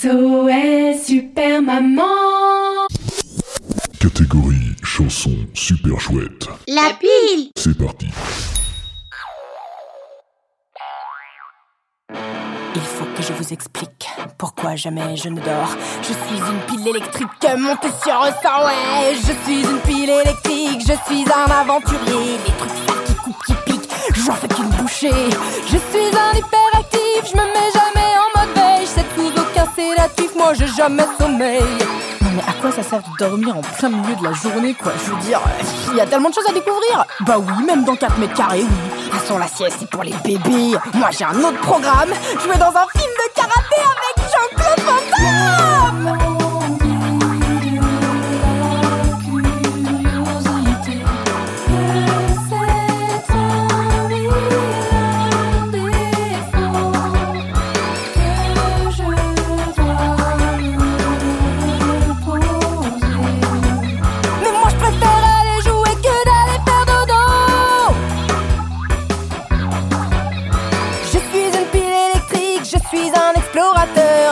SOS Super Maman Catégorie chanson super chouette. La pile C'est parti. Il faut que je vous explique pourquoi jamais je ne dors. Je suis une pile électrique montée sur un sang, ouais. Je suis une pile électrique, je suis un aventurier. Les trucs qui coupent, qui piquent, j'en fais qu'une bouchée. Je suis un hyperactif, je me mets j'ai jamais sommeil. Mais à quoi ça sert de dormir en plein milieu de la journée quoi? Je veux dire, il y a tellement de choses à découvrir Bah oui, même dans 4 mètres carrés, oui. De la sieste c'est pour les bébés. Moi j'ai un autre programme, je vais dans un film de karaté avec Jean-Claude Van Damme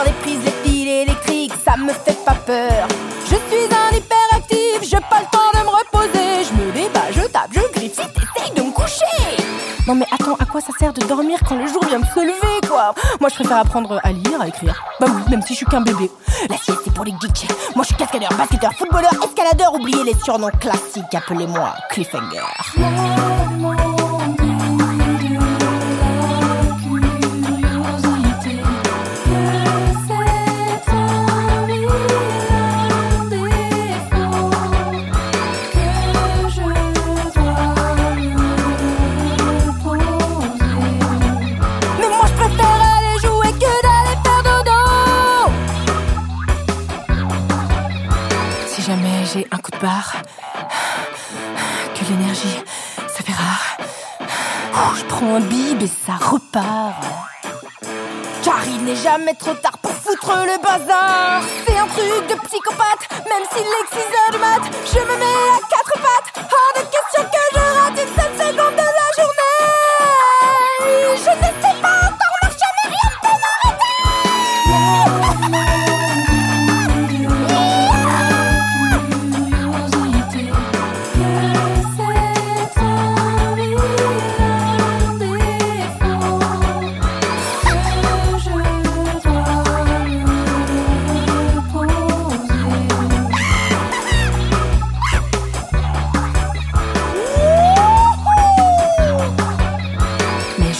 Les prises, les fils électriques, ça me fait pas peur. Je suis un hyperactif, j'ai pas le temps de me reposer. Je me débat, je tape, je griffe, t'essayes de me coucher. Non mais attends, à quoi ça sert de dormir quand le jour vient de se lever quoi? Moi je préfère apprendre à lire, à écrire. Bah oui, même si je suis qu'un bébé. La sieste c'est pour les geeks. Moi je suis cascadeur, basketteur, footballeur, escaladeur. Oubliez les surnoms classiques, appelez-moi Cliffhanger de Que l'énergie ça fait rare. Je prends un bib et ça repart. Car il n'est jamais trop tard pour foutre le bazar. C'est un truc de psychopathe Même s'il est 6 heures du mat. Je me mets à quatre pattes. Hors de question que je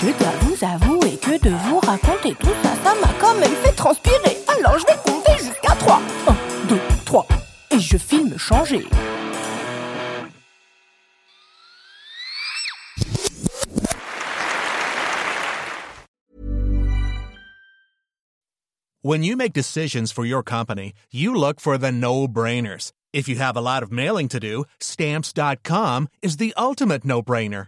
je dois vous avouer que de vous raconter tout ça, ça m'a quand même fait transpirer. Alors je vais compter jusqu'à 3. 1, 2, 3. Et je filme changer. When you make decisions for your company, you look for the no brainers. If you have a lot of mailing to do, stamps.com is the ultimate no brainer.